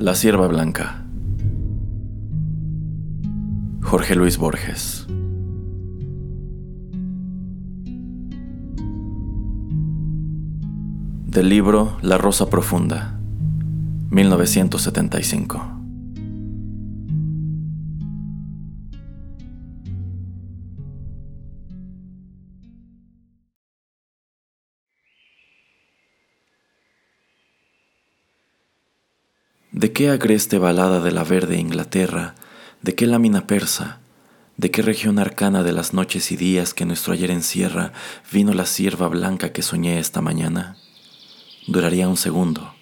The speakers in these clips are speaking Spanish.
La Sierva Blanca. Jorge Luis Borges. Del libro La Rosa Profunda, 1975. ¿De qué agreste balada de la verde Inglaterra? ¿De qué lámina persa? ¿De qué región arcana de las noches y días que nuestro ayer encierra vino la sierva blanca que soñé esta mañana? Duraría un segundo.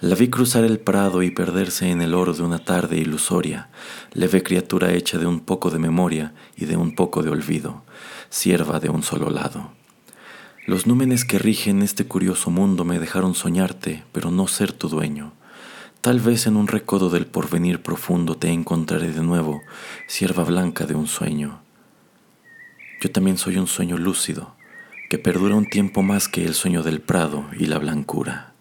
La vi cruzar el prado y perderse en el oro de una tarde ilusoria, leve criatura hecha de un poco de memoria y de un poco de olvido, sierva de un solo lado. Los númenes que rigen este curioso mundo me dejaron soñarte, pero no ser tu dueño. Tal vez en un recodo del porvenir profundo te encontraré de nuevo, sierva blanca de un sueño. Yo también soy un sueño lúcido, que perdura un tiempo más que el sueño del prado y la blancura.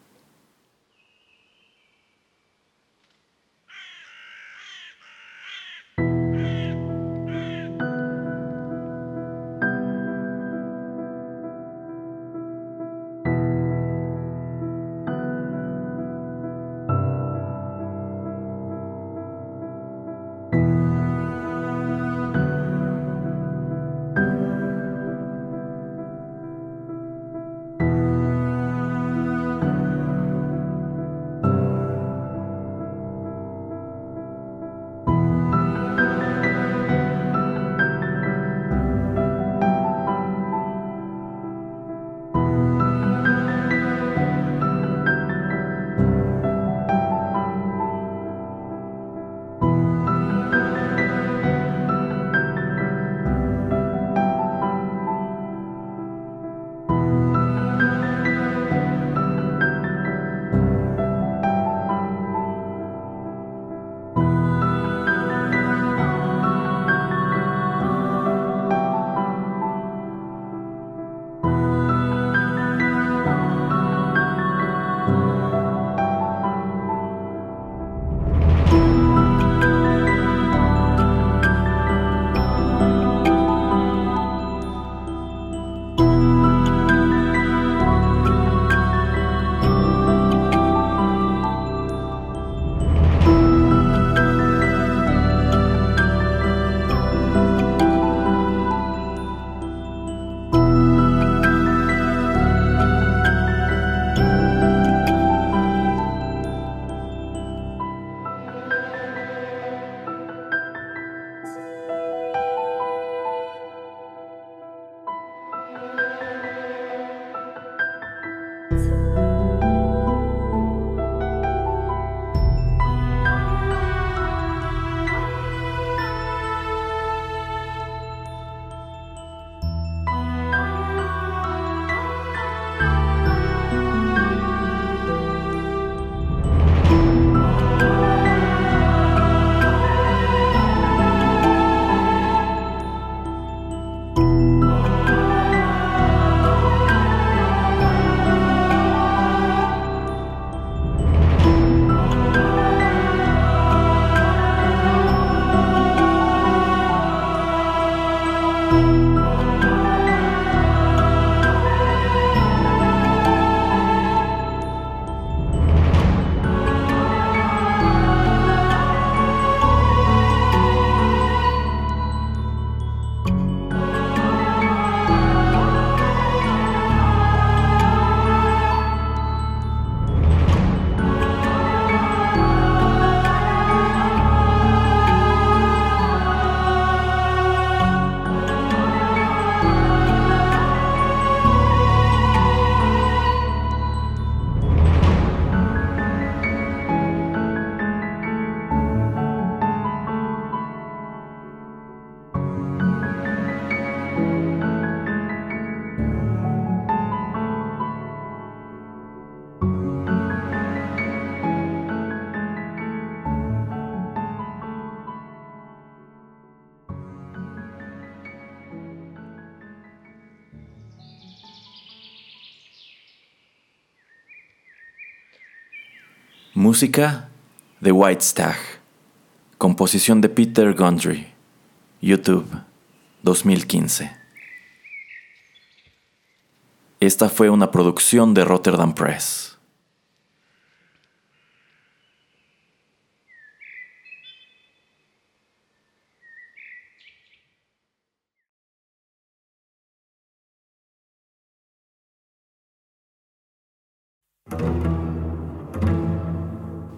Música The White Stag. Composición de Peter Gondry. YouTube 2015. Esta fue una producción de Rotterdam Press.